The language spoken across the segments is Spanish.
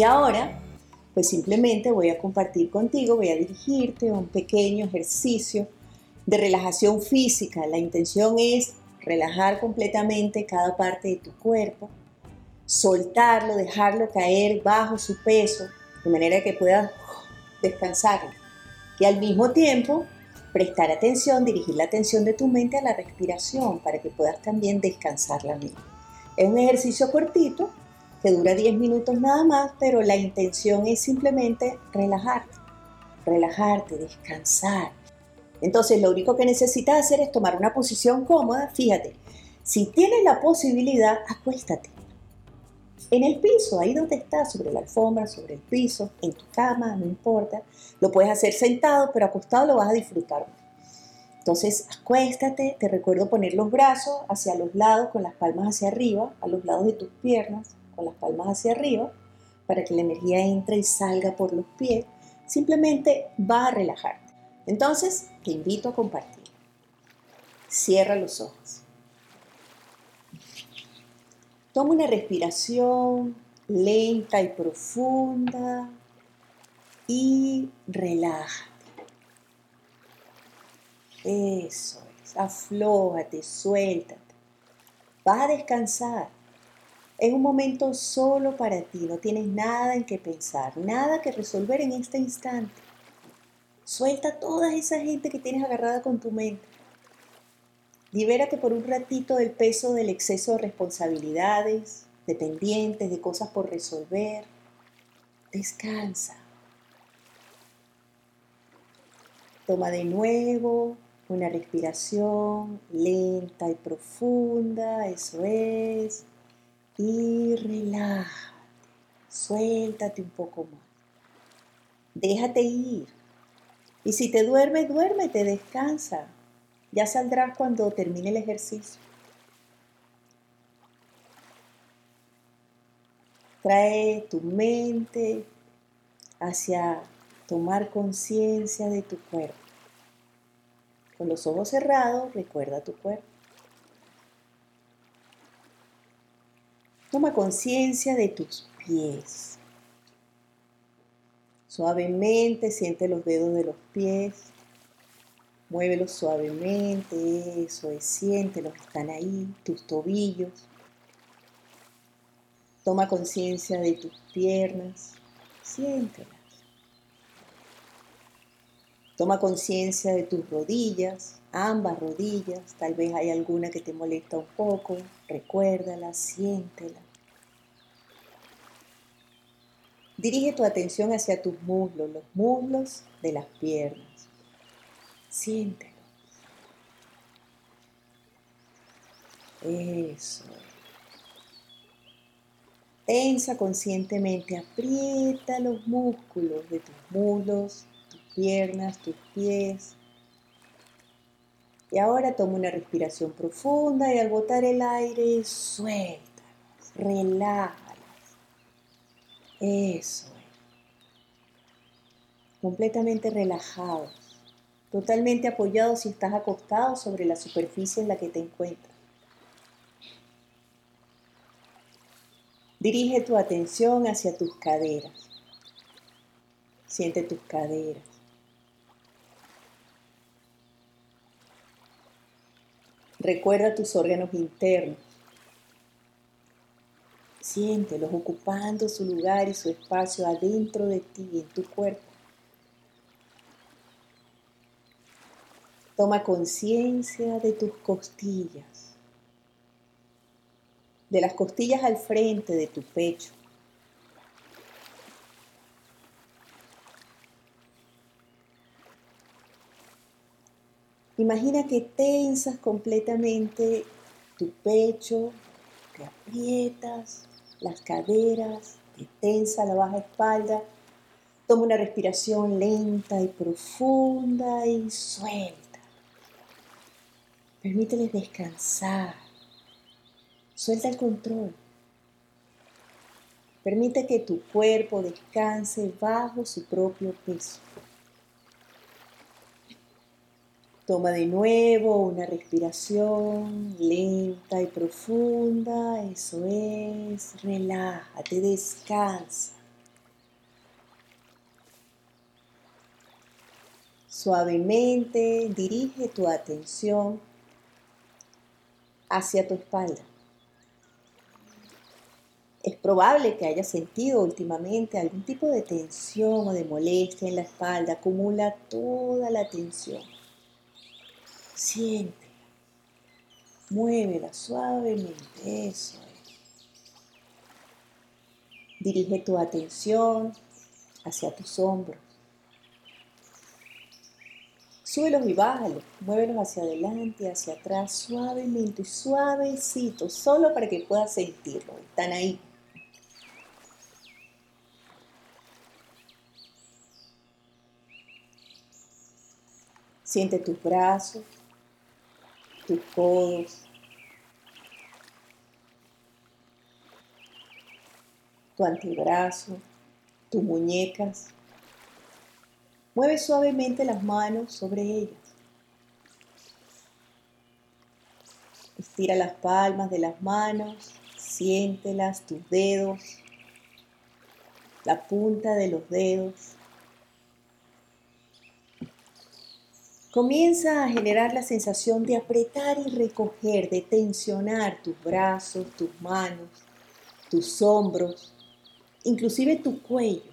Y ahora, pues simplemente voy a compartir contigo, voy a dirigirte a un pequeño ejercicio de relajación física. La intención es relajar completamente cada parte de tu cuerpo, soltarlo, dejarlo caer bajo su peso, de manera que puedas descansar. Y al mismo tiempo, prestar atención, dirigir la atención de tu mente a la respiración para que puedas también descansar la mente. Es un ejercicio cortito que dura 10 minutos nada más, pero la intención es simplemente relajarte, relajarte, descansar. Entonces lo único que necesitas hacer es tomar una posición cómoda. Fíjate, si tienes la posibilidad, acuéstate. En el piso, ahí donde estás, sobre la alfombra, sobre el piso, en tu cama, no importa. Lo puedes hacer sentado, pero acostado lo vas a disfrutar. Entonces, acuéstate, te recuerdo poner los brazos hacia los lados, con las palmas hacia arriba, a los lados de tus piernas, con las palmas hacia arriba, para que la energía entre y salga por los pies. Simplemente va a relajarte. Entonces, te invito a compartir. Cierra los ojos. Toma una respiración lenta y profunda y relájate. Eso es, aflójate, suéltate. Vas a descansar. Es un momento solo para ti, no tienes nada en que pensar, nada que resolver en este instante. Suelta toda esa gente que tienes agarrada con tu mente. Libérate por un ratito del peso del exceso de responsabilidades, de pendientes, de cosas por resolver. Descansa. Toma de nuevo una respiración lenta y profunda, eso es. Y relájate. Suéltate un poco más. Déjate ir. Y si te duermes, duérmete, descansa. Ya saldrás cuando termine el ejercicio. Trae tu mente hacia tomar conciencia de tu cuerpo. Con los ojos cerrados, recuerda tu cuerpo. Toma conciencia de tus pies. Suavemente siente los dedos de los pies. Muévelos suavemente, eso es, siéntelos, están ahí, tus tobillos. Toma conciencia de tus piernas, siéntelas. Toma conciencia de tus rodillas, ambas rodillas, tal vez hay alguna que te molesta un poco, recuérdala, siéntela. Dirige tu atención hacia tus muslos, los muslos de las piernas. Siéntelo. Eso. Tensa conscientemente, aprieta los músculos de tus muslos, tus piernas, tus pies. Y ahora toma una respiración profunda y al botar el aire, suéltalos, relájalos. Eso es. Completamente relajados totalmente apoyado si estás acostado sobre la superficie en la que te encuentras. Dirige tu atención hacia tus caderas. Siente tus caderas. Recuerda tus órganos internos. Siéntelos ocupando su lugar y su espacio adentro de ti, en tu cuerpo. Toma conciencia de tus costillas, de las costillas al frente de tu pecho. Imagina que tensas completamente tu pecho, te aprietas las caderas, te tensa la baja espalda. Toma una respiración lenta y profunda y suelta. Permíteles descansar. Suelta el control. Permite que tu cuerpo descanse bajo su propio peso. Toma de nuevo una respiración lenta y profunda, eso es, relájate, descansa. Suavemente dirige tu atención hacia tu espalda. Es probable que hayas sentido últimamente algún tipo de tensión o de molestia en la espalda. Acumula toda la tensión. Siente. Muévela suavemente. Eso es. Dirige tu atención hacia tus hombros. Súbelos y bájalos, muévelos hacia adelante, hacia atrás, suavemente, suavecito, solo para que puedas sentirlo. Están ahí. Siente tus brazos, tus codos, tu antebrazo, tus muñecas. Mueve suavemente las manos sobre ellas. Estira las palmas de las manos, siéntelas, tus dedos, la punta de los dedos. Comienza a generar la sensación de apretar y recoger, de tensionar tus brazos, tus manos, tus hombros, inclusive tu cuello.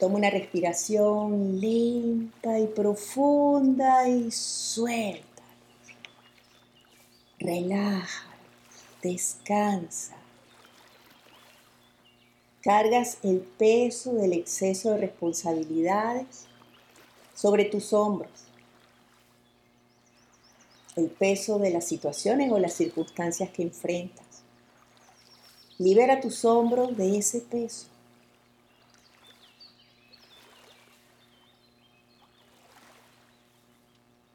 Toma una respiración lenta y profunda y suelta. Relaja, descansa. Cargas el peso del exceso de responsabilidades sobre tus hombros. El peso de las situaciones o las circunstancias que enfrentas. Libera tus hombros de ese peso.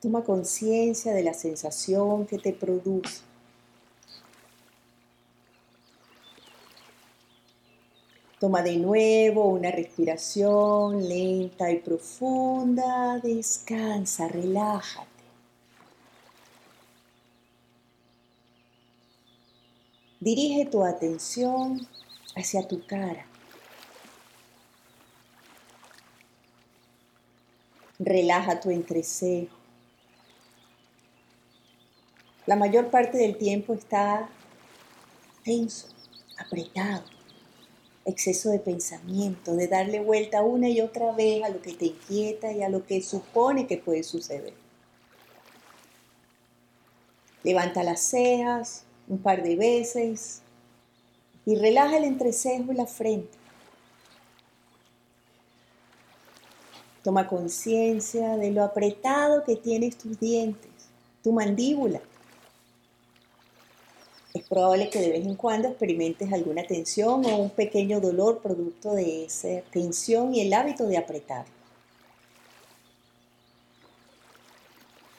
Toma conciencia de la sensación que te produce. Toma de nuevo una respiración lenta y profunda. Descansa, relájate. Dirige tu atención hacia tu cara. Relaja tu entrecejo. La mayor parte del tiempo está tenso, apretado, exceso de pensamiento, de darle vuelta una y otra vez a lo que te inquieta y a lo que supone que puede suceder. Levanta las cejas un par de veces y relaja el entrecejo y la frente. Toma conciencia de lo apretado que tienes tus dientes, tu mandíbula es probable que de vez en cuando experimentes alguna tensión o un pequeño dolor producto de esa tensión y el hábito de apretar.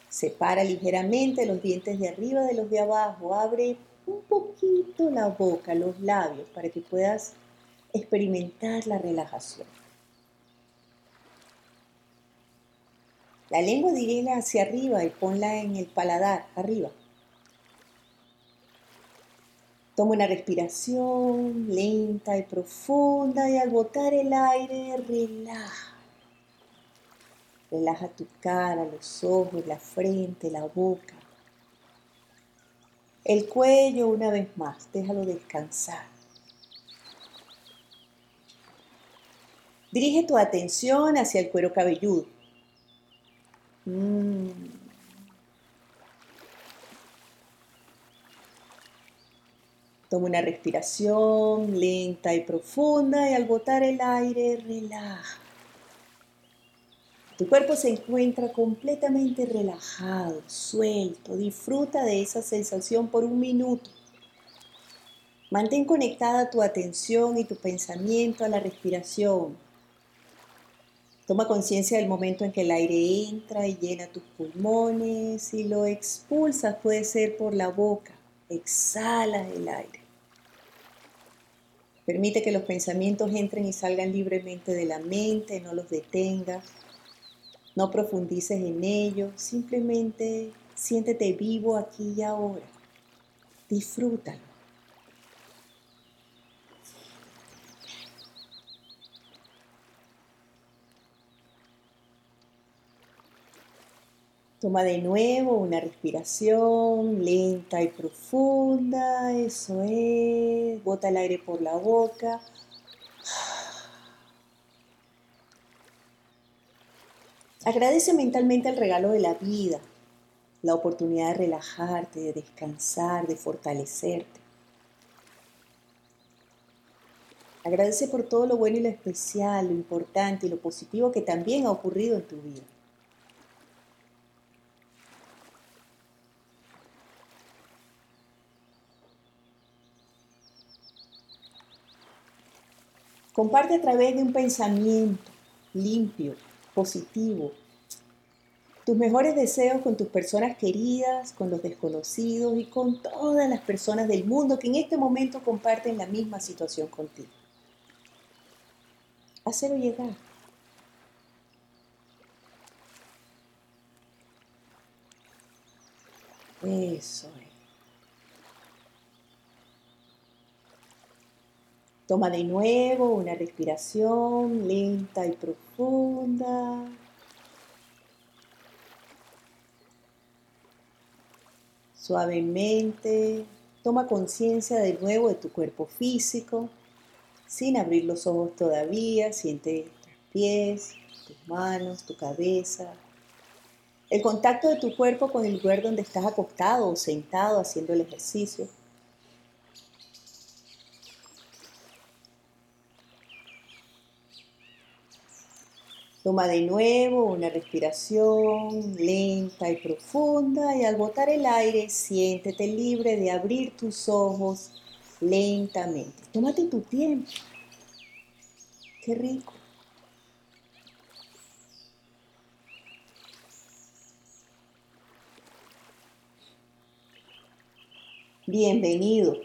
Separa ligeramente los dientes de arriba de los de abajo. Abre un poquito la boca, los labios, para que puedas experimentar la relajación. La lengua dirígela hacia arriba y ponla en el paladar, arriba. Toma una respiración lenta y profunda y al botar el aire relaja. Relaja tu cara, los ojos, la frente, la boca. El cuello una vez más, déjalo descansar. Dirige tu atención hacia el cuero cabelludo. Mm. Toma una respiración lenta y profunda y al botar el aire relaja. Tu cuerpo se encuentra completamente relajado, suelto. Disfruta de esa sensación por un minuto. Mantén conectada tu atención y tu pensamiento a la respiración. Toma conciencia del momento en que el aire entra y llena tus pulmones y lo expulsas, puede ser por la boca. Exhala el aire. Permite que los pensamientos entren y salgan libremente de la mente, no los detengas, no profundices en ellos, simplemente siéntete vivo aquí y ahora. Disfrútalo. Toma de nuevo una respiración lenta y profunda. Eso es. Bota el aire por la boca. Agradece mentalmente el regalo de la vida, la oportunidad de relajarte, de descansar, de fortalecerte. Agradece por todo lo bueno y lo especial, lo importante y lo positivo que también ha ocurrido en tu vida. Comparte a través de un pensamiento limpio, positivo, tus mejores deseos con tus personas queridas, con los desconocidos y con todas las personas del mundo que en este momento comparten la misma situación contigo. Hacelo llegar. Eso es. Toma de nuevo una respiración lenta y profunda. Suavemente, toma conciencia de nuevo de tu cuerpo físico, sin abrir los ojos todavía. Siente tus pies, tus manos, tu cabeza. El contacto de tu cuerpo con el lugar donde estás acostado o sentado haciendo el ejercicio. Toma de nuevo una respiración lenta y profunda y al botar el aire siéntete libre de abrir tus ojos lentamente. Tómate tu tiempo. Qué rico. Bienvenido.